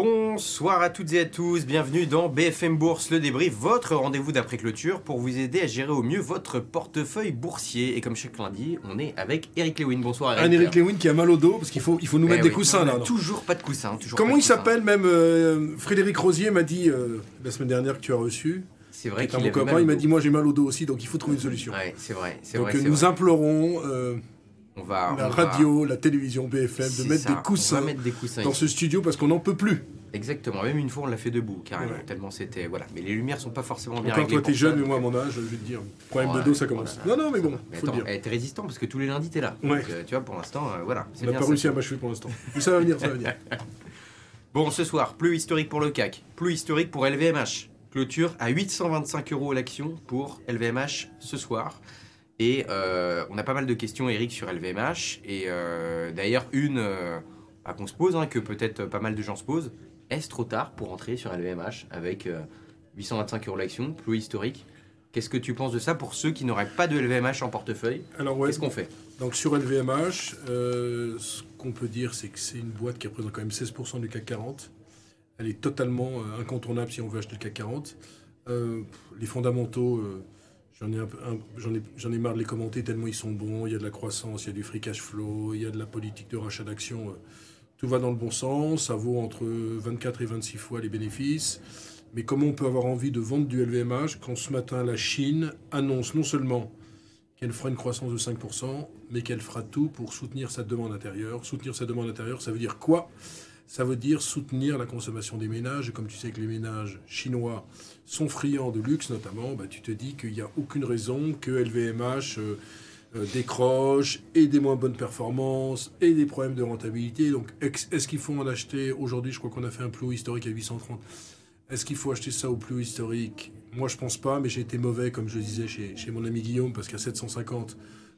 Bonsoir à toutes et à tous, bienvenue dans BFM Bourse, le débrief, votre rendez-vous d'après clôture pour vous aider à gérer au mieux votre portefeuille boursier. Et comme chaque lundi, on est avec Eric Lewin. Bonsoir Eric. Un Eric Lewin qui a mal au dos parce qu'il faut, il faut nous Eh mettre oui, des coussins là. Toujours pas de coussin. Toujours Comment de il s'appelle même euh, Frédéric Rosier m'a dit euh, la semaine dernière que tu as reçu. C'est vrai qu'il au il m'a dit moi j'ai mal au dos aussi donc il faut trouver une solution. Ouais, c'est vrai, c'est donc vrai. euh, nous vrai. implorons euh, On va, la on va- radio, la télévision BFM de mettre ça, des On coussins va mettre des coussins dans ce studio parce qu'on n'en peut plus. Exactement, même une fois on l'a fait debout, carrément, Ouais. tellement c'était. Voilà. Mais les lumières sont pas forcément bien réglées. toi t'es jeune mais moi à mon âge je vais te dire problème Ouais, de dos ça commence. voilà. Non non mais bon Mais faut le attends, dire. t'es résistant parce que tous les lundis t'es là. Ouais. Donc, euh, tu vois, pour l'instant, euh, voilà. On n'a pas réussi à m'achever pour l'instant. Mais ça va venir ça va venir. Bon, ce soir, plus historique pour le CAC, plus historique pour LVMH. Clôture à 825 euros l'action pour LVMH ce soir. Et euh, on a pas mal de questions, Eric, sur LVMH. Et euh, d'ailleurs, une euh, bah, qu'on se pose, hein, que peut-être pas mal de gens se posent. Est-ce trop tard pour entrer sur LVMH avec euh, 825 euros l'action, plus historique? Qu'est-ce que tu penses de ça pour ceux qui n'auraient pas de LVMH en portefeuille? Alors ouais. Qu'est-ce qu'on fait? Donc sur LVMH, ce qu'on peut dire, c'est que c'est une boîte qui représente quand même 16% du CAC 40. Elle est totalement incontournable si on veut acheter le CAC 40. Euh, les fondamentaux, j'en ai, j'en ai, j'en ai marre de les commenter tellement ils sont bons. Il y a de la croissance, il y a du free cash flow, il y a de la politique de rachat d'actions. euh, tout va dans le bon sens. Ça vaut entre 24 et 26 fois les bénéfices. Mais comment on peut avoir envie de vendre du LVMH quand ce matin la Chine annonce non seulement qu'elle fera une croissance de 5%, mais qu'elle fera tout pour soutenir sa demande intérieure. Soutenir sa demande intérieure, ça veut dire quoi? Ça veut dire soutenir la consommation des ménages. Et comme tu sais que les ménages chinois sont friands de luxe notamment, bah, tu te dis qu'il n'y a aucune raison que LVMH euh, euh, décroche et des moins bonnes performances et des problèmes de rentabilité. Donc est-ce qu'il faut en acheter Aujourd'hui, je crois qu'on a fait un plus haut historique à 830. Est-ce qu'il faut acheter ça au plus haut historique? Moi, je pense pas, mais j'ai été mauvais, comme je disais chez, chez mon ami Guillaume, parce qu'à 750,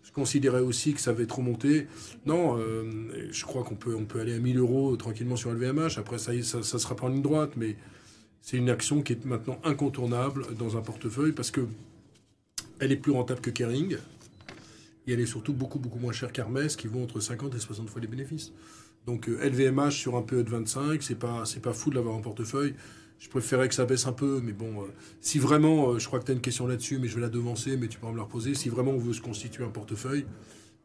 je considérais aussi que ça avait trop monté. Non, euh, je crois qu'on peut, on peut aller à 1000 euros tranquillement sur LVMH. Après, ça, ça, sera pas en ligne droite, mais c'est une action qui est maintenant incontournable dans un portefeuille parce que elle est plus rentable que Kering. Et elle est surtout beaucoup, beaucoup moins chère qu'Hermès, qui vaut entre 50 et 60 fois les bénéfices. Donc euh, LVMH sur un PE de 25, c'est pas, c'est pas fou de l'avoir en portefeuille. Je préférais que ça baisse un peu, mais bon, euh, si vraiment, euh, je crois que tu as une question là-dessus, mais je vais la devancer, mais tu pourras me la reposer. Si vraiment on veut se constituer un portefeuille,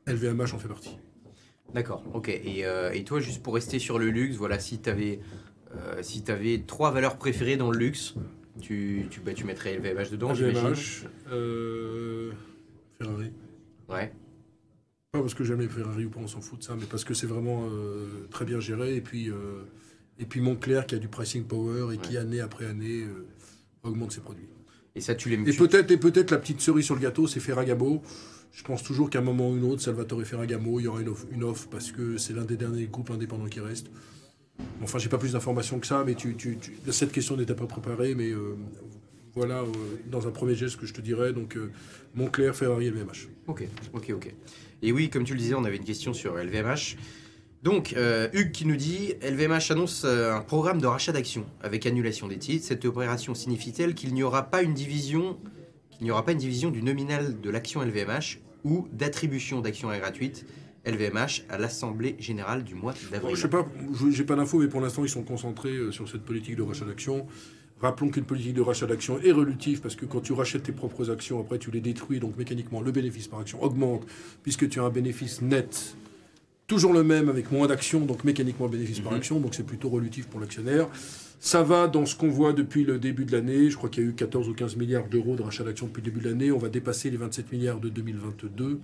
LVMH en fait partie. D'accord, ok. Et, euh, et toi, juste pour rester sur le luxe, voilà, si tu avais, si avais trois valeurs préférées dans le luxe, tu, tu, bah, tu mettrais LVMH dedans, LVMH, Ferrari. Ouais, Pas parce que j'aime les Ferrari ou pas, on s'en fout de ça, mais parce que c'est vraiment très bien géré. Et puis, et puis Montclair qui a du pricing power et qui, Ouais. année après année, euh, augmente ses produits. et ça, tu l'aimes Et peut-être et peut-être la petite cerise sur le gâteau, c'est Ferragamo. Je pense toujours qu'à un moment ou une autre, Salvatore Ferragamo, il y aura une offre, une offre parce que c'est l'un des derniers groupes indépendants qui reste. Enfin, j'ai pas plus d'informations que ça, mais tu, tu- tu- cette question n'était pas préparée, mais euh, voilà, euh, dans un premier geste que je te dirais, donc Montclair, Ferrari, LVMH. Ok, ok, ok. Et oui, comme tu le disais, on avait une question sur LVMH. Donc, euh, Hugues qui nous dit LVMH annonce euh, un programme de rachat d'actions avec annulation des titres. Cette opération signifie-t-elle qu'il n'y aura pas une division, qu'il n'y aura pas une division du nominal de l'action LVMH ou d'attribution d'actions gratuites LVMH à l'Assemblée générale du mois d'avril Je sais pas, j'ai pas d'infos, mais pour l'instant, ils sont concentrés euh, sur cette politique de rachat d'actions. Rappelons qu'une politique de rachat d'actions est relutive parce que quand tu rachètes tes propres actions, après tu les détruis, donc mécaniquement le bénéfice par action augmente puisque tu as un bénéfice net toujours le même avec moins d'actions, donc mécaniquement le bénéfice par Mhm. action, donc c'est plutôt relutif pour l'actionnaire. Ça va dans ce qu'on voit depuis le début de l'année. Je crois qu'il y a eu 14 ou 15 milliards d'euros de rachat d'actions depuis le début de l'année. On va dépasser les 27 milliards de 2022.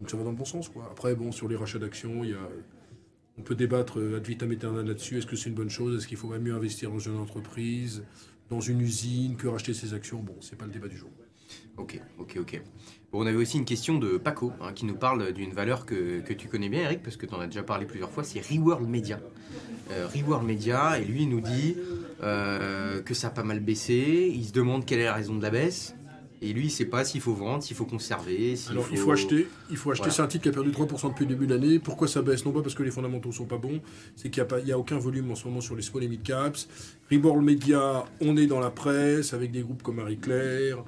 Donc ça va dans le bon sens. Quoi. Après, bon, sur les rachats d'actions, il y a, on peut débattre euh, ad vitam aeternam là-dessus. Est-ce que c'est une bonne chose? Est-ce qu'il faut même mieux investir dans une entreprise, dans une usine, que racheter ses actions? Bon, c'est pas le débat du jour. Ok, ok, ok. Bon, on avait aussi une question de Paco hein, qui nous parle d'une valeur que, que tu connais bien, Eric, parce que tu en as déjà parlé plusieurs fois, c'est Reworld Media. Euh, Reworld Media, et lui, il nous dit euh, que ça a pas mal baissé. Il se demande quelle est la raison de la baisse. Et lui, il sait pas s'il faut vendre, s'il faut conserver. s'il Alors, il faut acheter. Il faut acheter. Voilà. C'est un titre qui a perdu 3% depuis le début de l'année. Pourquoi ça baisse? Non pas parce que les fondamentaux sont pas bons, c'est qu'il n'y a, a aucun volume en ce moment sur les small et mid caps. Reborn Media, on est dans la presse avec des groupes comme Marie Claire,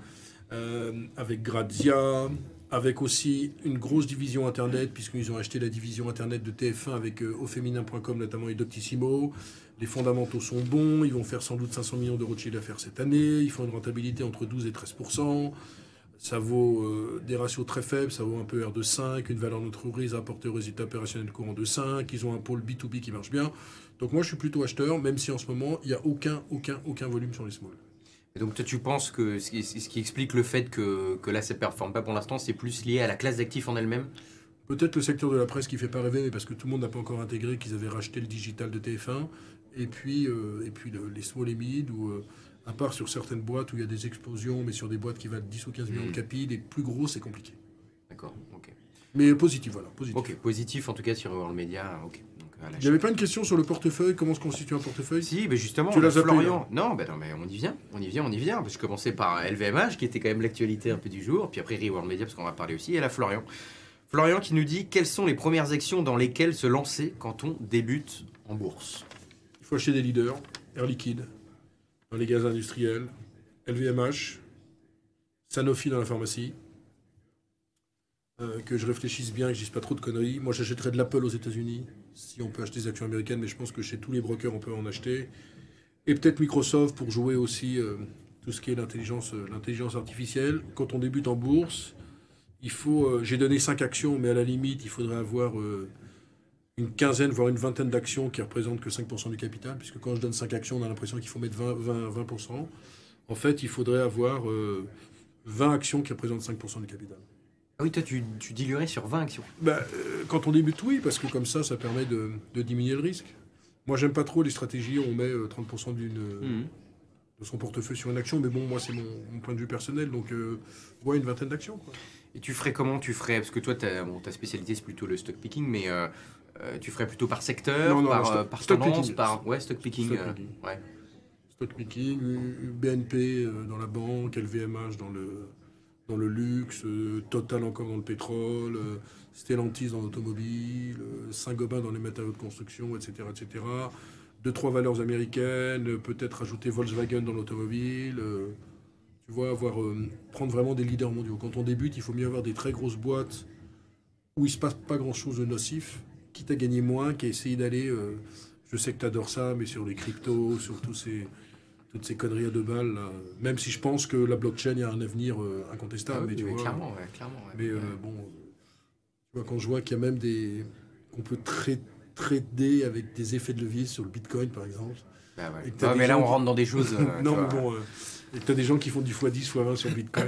euh, avec Grazia, avec aussi une grosse division Internet, puisqu'ils ont acheté la division Internet de TF1 avec euh, auféminin.com notamment et Doctissimo. Les fondamentaux sont bons, ils vont faire sans doute 500 millions d'euros de chiffre d'affaires cette année, ils font une rentabilité entre 12 et 13% ça vaut euh, des ratios très faibles, ça vaut un peu R de 5, une valeur d'entreprise rapportée au résultat opérationnel courant de 5, ils ont un pôle B2B qui marche bien. Donc moi je suis plutôt acheteur, même si en ce moment il n'y a aucun, aucun, aucun volume sur les small. Et donc toi tu penses que ce qui, ce qui explique le fait que, que là ça ne performe pas pour l'instant, c'est plus lié à la classe d'actifs en elle-même? Peut-être le secteur de la presse qui fait pas rêver, mais parce que tout le monde n'a pas encore intégré qu'ils avaient racheté le digital de TF1, et puis, euh, et puis les small et mid, ou euh, à part sur certaines boîtes où il y a des explosions, mais sur des boîtes qui valent 10 ou 15 millions de mm. capi, les plus gros, c'est compliqué. D'accord, ok. Mais positif, voilà. Positif. Ok, positif en tout cas sur le média, ok. Il n'y avait pas une question sur le portefeuille, comment se constitue un portefeuille Si, mais justement, tu l'as Florian. Non, ben non, mais on y vient, on y vient, on y vient. Je commençais par LVMH, qui était quand même l'actualité un peu du jour, puis après Reworld Media, parce qu'on va parler aussi, et là Florian. Florian qui nous dit quelles sont les premières actions dans lesquelles se lancer quand on débute en bourse? Il faut acheter des leaders, Air Liquide, dans les gaz industriels, LVMH, Sanofi dans la pharmacie. Euh, que je réfléchisse bien, que je dise pas trop de conneries. Moi, j'achèterais de l'Apple aux États-Unis, si on peut acheter des actions américaines, mais je pense que chez tous les brokers, on peut en acheter. Et peut-être Microsoft pour jouer aussi euh, tout ce qui est l'intelligence, euh, l'intelligence artificielle. Quand on débute en bourse, il faut. j'ai donné 5 actions, mais à la limite, il faudrait avoir une quinzaine, voire une vingtaine d'actions qui représentent que 5% du capital, puisque quand je donne 5 actions, on a l'impression qu'il faut mettre 20, 20, 20%. En fait, il faudrait avoir 20 euh, actions qui représentent 5% du capital. Ah oui, toi, tu, tu diluerais sur 20 actions bah, euh, Quand on débute, oui, parce que comme ça, ça permet de, de diminuer le risque. Moi, j'aime pas trop les stratégies où on met 30% euh, d'une, mmh. de son portefeuille sur une action, mais bon, moi, c'est mon, point de vue personnel, donc euh, ouais, une vingtaine d'actions. Et tu ferais comment Tu ferais, parce que toi, ta, bon, ta spécialité, c'est plutôt le stock picking, mais euh, tu ferais plutôt par secteur, par, stock, euh, par stock tendance, picking. par ouais, stock picking. Stock euh, picking. Ouais. Stock picking, BNP dans la banque, LVMH dans le, le luxe, Total encore dans le pétrole, Stellantis dans l'automobile, Saint-Gobain dans les matériaux de construction, etc. etc. Deux, trois valeurs américaines, peut-être ajouter Volkswagen dans l'automobile. tu vois, avoir, prendre vraiment des leaders mondiaux. Quand on débute, il faut mieux avoir des très grosses boîtes où il ne se passe pas grand-chose de nocif quitte à gagner moins, qu'à essayer d'aller. Euh, je sais que tu adores ça, mais sur les cryptos, sur tous ces, toutes ces conneries à deux balles, même si je pense que la blockchain a un avenir euh, incontestable. Ah mais tu vois, clairement, clairement. mais euh, bon, tu vois, quand je vois qu'il y a même des. qu'on peut trader avec des effets de levier sur le bitcoin, par exemple. Bah ouais. mais là, on rentre dans des choses. non, mais bon, et tu as des gens qui font du x10, x20 sur le bitcoin.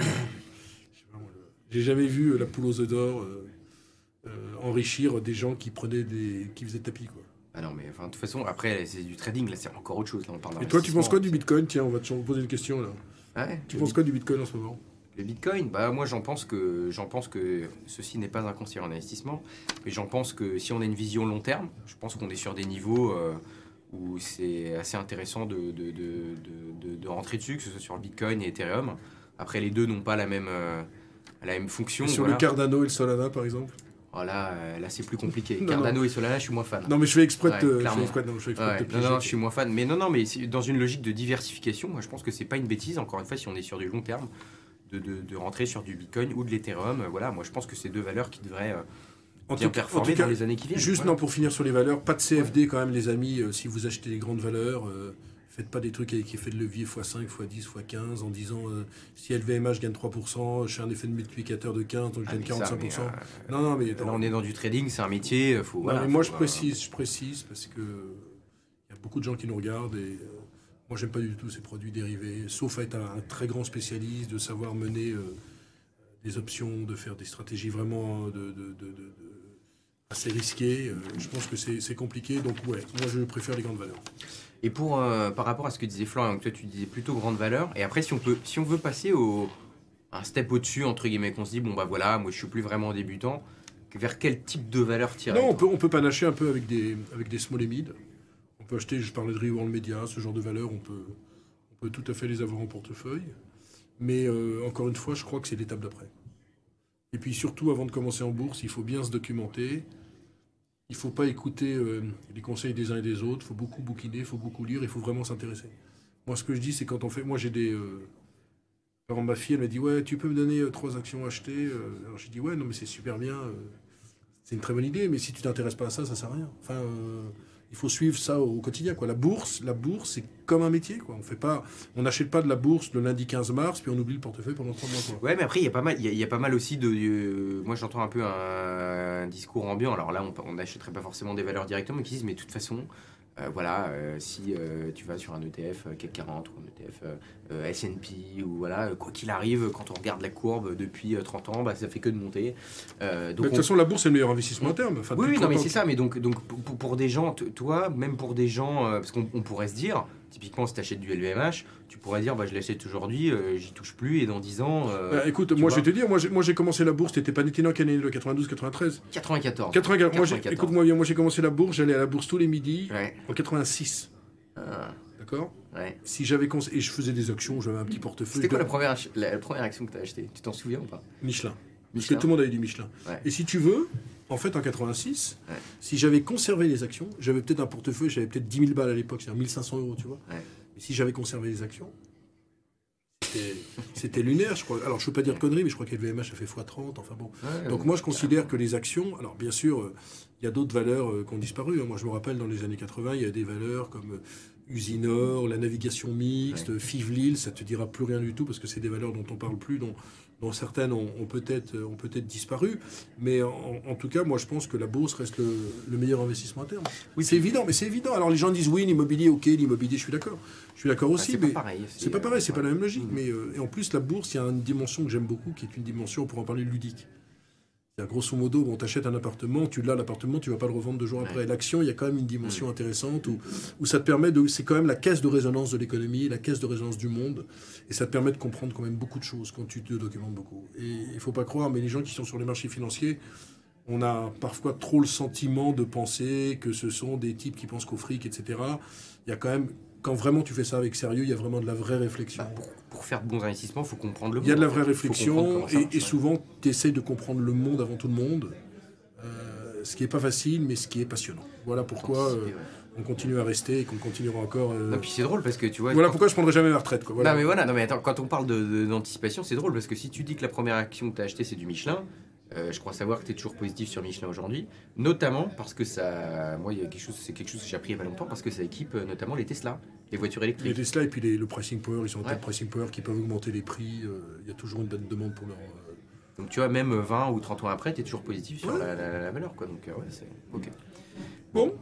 J'ai jamais vu la poule aux œufs d'or euh, enrichir des gens qui prenaient des, qui faisaient tapis quoi. Ah non, mais enfin, de toute façon, après, c'est du trading, là, c'est encore autre chose. Là, on parle Et toi, tu penses quoi du Bitcoin? Tiens, on va te poser une question là. Ah tu penses quoi du Bitcoin en ce moment? Le Bitcoin, bah moi j'en pense que j'en pense que ceci n'est pas un conseiller en investissement, mais j'en pense que si on a une vision long terme, je pense qu'on est sur des niveaux euh, où c'est assez intéressant de de, de, de, rentrer dessus, que ce soit sur Bitcoin et Ethereum. Après, les deux n'ont pas la même euh, la même fonction. sur le Cardano et le Solana, par exemple? Oh là, euh, là c'est plus compliqué. Cardano et Solana, je suis moins fan. Non, mais je fais exprès de te, je non, non, je suis moins fan. Mais non, non, mais dans une logique de diversification, moi je pense que c'est pas une bêtise, encore une fois, si on est sur du long terme, de, de, de rentrer sur du Bitcoin ou de l'Ethereum. Voilà, moi je pense que c'est deux valeurs qui devraient. Euh, bien performer dans les années qui viennent. Juste non, pour finir sur les valeurs, pas de CFD quand même les amis, euh, si vous achetez les grandes valeurs, Faites pas des trucs avec effet de levier x5, x10, x15 en disant euh, si LVMH gagne 3%, je fais un effet de multiplicateur de 15, donc je gagne 45%. Euh, non, non, mais. Là, on est dans du trading, c'est un métier. Faut, mais moi, je précise, je précise parce que il y a beaucoup de gens qui nous regardent et euh, moi, j'aime pas du tout ces produits dérivés, sauf à être un, très grand spécialiste, de savoir mener des options, de faire des stratégies vraiment de, assez risquées. je pense que c'est compliqué, donc ouais, moi, je préfère les grandes valeurs. Et pour, euh, par rapport à ce que disait Florian, toi tu disais plutôt grande valeur. Et après, si on, peut, si on veut passer au, un step au-dessus, entre guillemets, qu'on se dit, bon bah voilà, moi je suis plus vraiment débutant, vers quel type de valeur tirer Non, on peut, on peut panacher un peu avec des, avec des small et mid. On peut acheter, je parlais de Reworld Media, ce genre de valeur, on peut, on peut tout à fait les avoir en portefeuille. Mais euh, encore une fois, je crois que c'est l'étape d'après. Et puis surtout, avant de commencer en bourse, il faut bien se documenter il ne faut pas écouter euh, les conseils des uns et des autres. Il faut beaucoup bouquiner, il faut beaucoup lire, il faut vraiment s'intéresser. Moi, ce que je dis, c'est quand on fait. Moi, j'ai des. Euh, exemple, ma fille, elle m'a dit Ouais, tu peux me donner euh, trois actions achetées Alors, j'ai dit Ouais, non, mais c'est super bien. c'est une très bonne idée, mais si tu t'intéresses pas à ça, ça sert à rien. Enfin, il faut suivre ça au quotidien. Quoi. La bourse, la bourse, c'est comme un métier. On n'achète pas de la bourse le lundi 15 mars, puis on oublie le portefeuille pendant trois mois. Quoi. Ouais, mais après, il y a pas mal, y a- pas mal aussi de. euh, moi, j'entends un peu un, discours ambiant. Alors là, on on n'achèterait pas forcément des valeurs directement, mais qui disent, mais de toute façon, euh, voilà, euh, si euh, tu vas sur un ETF CAC 40 ou un ETF S&P ou voilà, quoi qu'il arrive, quand on regarde la courbe depuis euh, 30 ans, bah, ça fait que de monter. De toute on- façon, la bourse, c'est le meilleur investissement à terme. Enfin, oui, oui, non, mais 30 ans. c'est ça. Mais donc, donc pour, des gens, toi, même pour des gens, parce qu'on on pourrait se dire, typiquement, si tu achètes du LVMH, tu pourrais dire, bah, je l'achète aujourd'hui, euh, j'y touche plus, et dans 10 ans, euh, Bah, écoute, moi je vais te dire, moi j'ai, moi commencé la bourse, t'étais pas né en quelle année, le 92, 93 94. 84. Moi, j'ai- 94. écoute-moi bien, moi j'ai commencé la bourse, j'allais à la bourse tous les midis Ouais. en 86. Ah, D'accord? Ouais. Si j'avais et je faisais des actions, j'avais un petit portefeuille. C'était quoi la première, la, la première action que tu as achetée? Tu t'en souviens ou pas? Michelin. Parce que Michelin tout le monde avait du Michelin. Ouais. Et si tu veux, en fait, en 86, Ouais. si j'avais conservé les actions, j'avais peut-être un portefeuille, j'avais peut-être 10 000 balles à l'époque, c'est-à-dire 1500 euros, tu vois. Ouais. Mais si j'avais conservé les actions, c'était- lunaire, je crois. Alors, je ne veux pas dire de conneries, mais je crois que le VMH a fait x30, enfin bon. Ouais, Donc moi, je considère que les actions, alors bien sûr, euh, il y a d'autres valeurs euh, qui ont disparu. hein. Moi, je me rappelle, dans les années 80, il y a des valeurs comme euh, Usinor, la navigation mixte, Ouais. Fivelil, ça te dira plus rien du tout parce que c'est des valeurs dont on parle plus, dont, dont certaines ont, ont peut-être euh, ont disparu. Mais en, en tout cas, moi, je pense que la bourse reste le, le meilleur investissement à terme. Oui, c'est évident, mais c'est évident. Alors les gens disent oui, l'immobilier, ok, l'immobilier, je suis d'accord. Je suis d'accord Ah, aussi, c'est mais pas pareil. c'est pas pareil, c'est pas la même logique. Mm. Mais euh, et en plus, la bourse, il y a une dimension que j'aime beaucoup, qui est une dimension, on pourra en parler ludique. Grosso modo, bon, t'achètes un appartement, tu l'as l'appartement, tu vas pas le revendre deux jours Ouais. après. L'action, il y a quand même une dimension intéressante où, où ça te permet de, c'est quand même la caisse de résonance de l'économie, la caisse de résonance du monde, et ça te permet de comprendre quand même beaucoup de choses quand tu te documentes beaucoup. Et il faut pas croire, mais les gens qui sont sur les marchés financiers, on a parfois trop le sentiment de penser que ce sont des types qui pensent qu'au fric, etc. Il y a quand même, quand vraiment tu fais ça avec sérieux, il y a vraiment de la vraie réflexion. Bah, pour, pour faire de bons investissements, il faut comprendre le Il y a de monde, la vraie réflexion et, souvent tu essayes de comprendre le monde avant tout le monde, euh, ce qui n'est pas facile mais ce qui est passionnant. Voilà pourquoi euh, ouais. on continue à rester et qu'on continuera encore. euh, Non, puis c'est drôle parce que tu vois. voilà pourquoi je prendrai jamais ma retraite. Quoi. Voilà. Non mais voilà, non mais attends, quand on parle de- de- d'anticipation, c'est drôle parce que si tu dis que la première action que tu as achetée c'est du Michelin, euh, je crois savoir que tu es toujours positif sur Michelin aujourd'hui, notamment parce que ça, moi il y a quelque chose, c'est quelque chose que j'ai appris il y a pas longtemps parce que ça équipe euh, notamment les Tesla, les voitures Les électriques. Tesla et puis les- le pricing power, ils ont un Ouais. tel pricing power qui peuvent augmenter les prix. euh, Il y a toujours une bonne demande pour leur. Donc tu vois même 20 ou 30 ans après, tu es toujours positif sur Ouais. la, la- la valeur quoi. Donc ouais, c'est OK. Bon,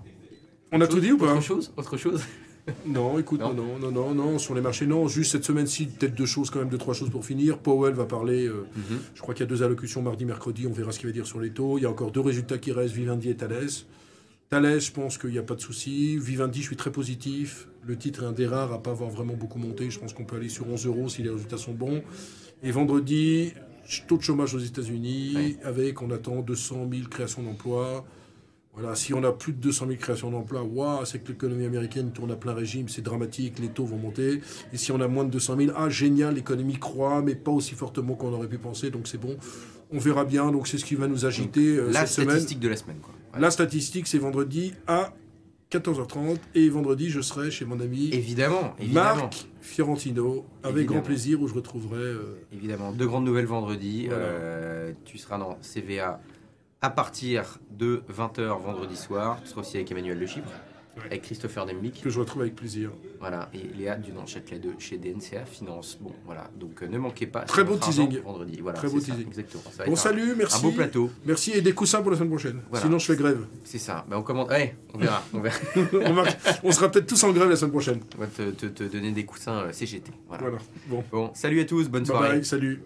on a tout dit ou pas? Autre chose, autre chose? Non, écoute, Non. non. non, non, non, sur les marchés, non. Juste cette semaine-ci, peut-être deux choses, quand même, deux, trois choses pour finir. Powell va parler, euh, Mhm. je crois qu'il y a deux allocutions mardi, mercredi, on verra ce qu'il va dire sur les taux. Il y a encore deux résultats qui restent, Vivendi et Thales. Thales, je pense qu'il n'y a pas de souci. Vivendi, je suis très positif. Le titre est un des rares à pas avoir vraiment beaucoup monté. Je pense qu'on peut aller sur 11 euros si les résultats sont bons. Et vendredi, taux de chômage aux États-Unis, avec, on attend 200 000 créations d'emplois. Voilà, si on a plus de 200 000 créations d'emplois, waouh, c'est que l'économie américaine tourne à plein régime, c'est dramatique, les taux vont monter. Et si on a moins de 200 000, ah génial, l'économie croît, mais pas aussi fortement qu'on aurait pu penser, donc c'est bon. On verra bien, donc c'est ce qui va nous agiter euh, La cette semaine. statistique de la semaine quoi. La statistique, c'est vendredi à 14h30, et vendredi, je serai chez mon ami Évidemment, évidemment. Marc Fiorentino, avec Évidemment. grand plaisir, où je retrouverai... euh, Évidemment, deux grandes nouvelles vendredi. Voilà. Euh, tu seras dans CVA à partir de 20h vendredi soir. Tu seras aussi avec Emmanuel Le Chypre, Ouais. avec Christopher Dembic. que je retrouve avec plaisir. Voilà, et Léa Dunan-Châtelet de chez DNCA Finance. Bon, voilà, donc euh, ne manquez pas. Très beau teasing. Vendredi, voilà. Très beau ça, teasing. Exactement. Ça Bon, un- salut, merci. Un beau plateau, Merci, et des coussins pour la semaine prochaine. Voilà. Sinon, je fais grève. c'est ça. Ben, on commande. Ouais, on verra. On, verra. on, marque- on sera peut-être tous en grève la semaine prochaine. on va te, te- te donner des coussins euh, CGT. Voilà. Voilà. Bon. Bon, salut à tous, bonne Bye soirée. bye, salut.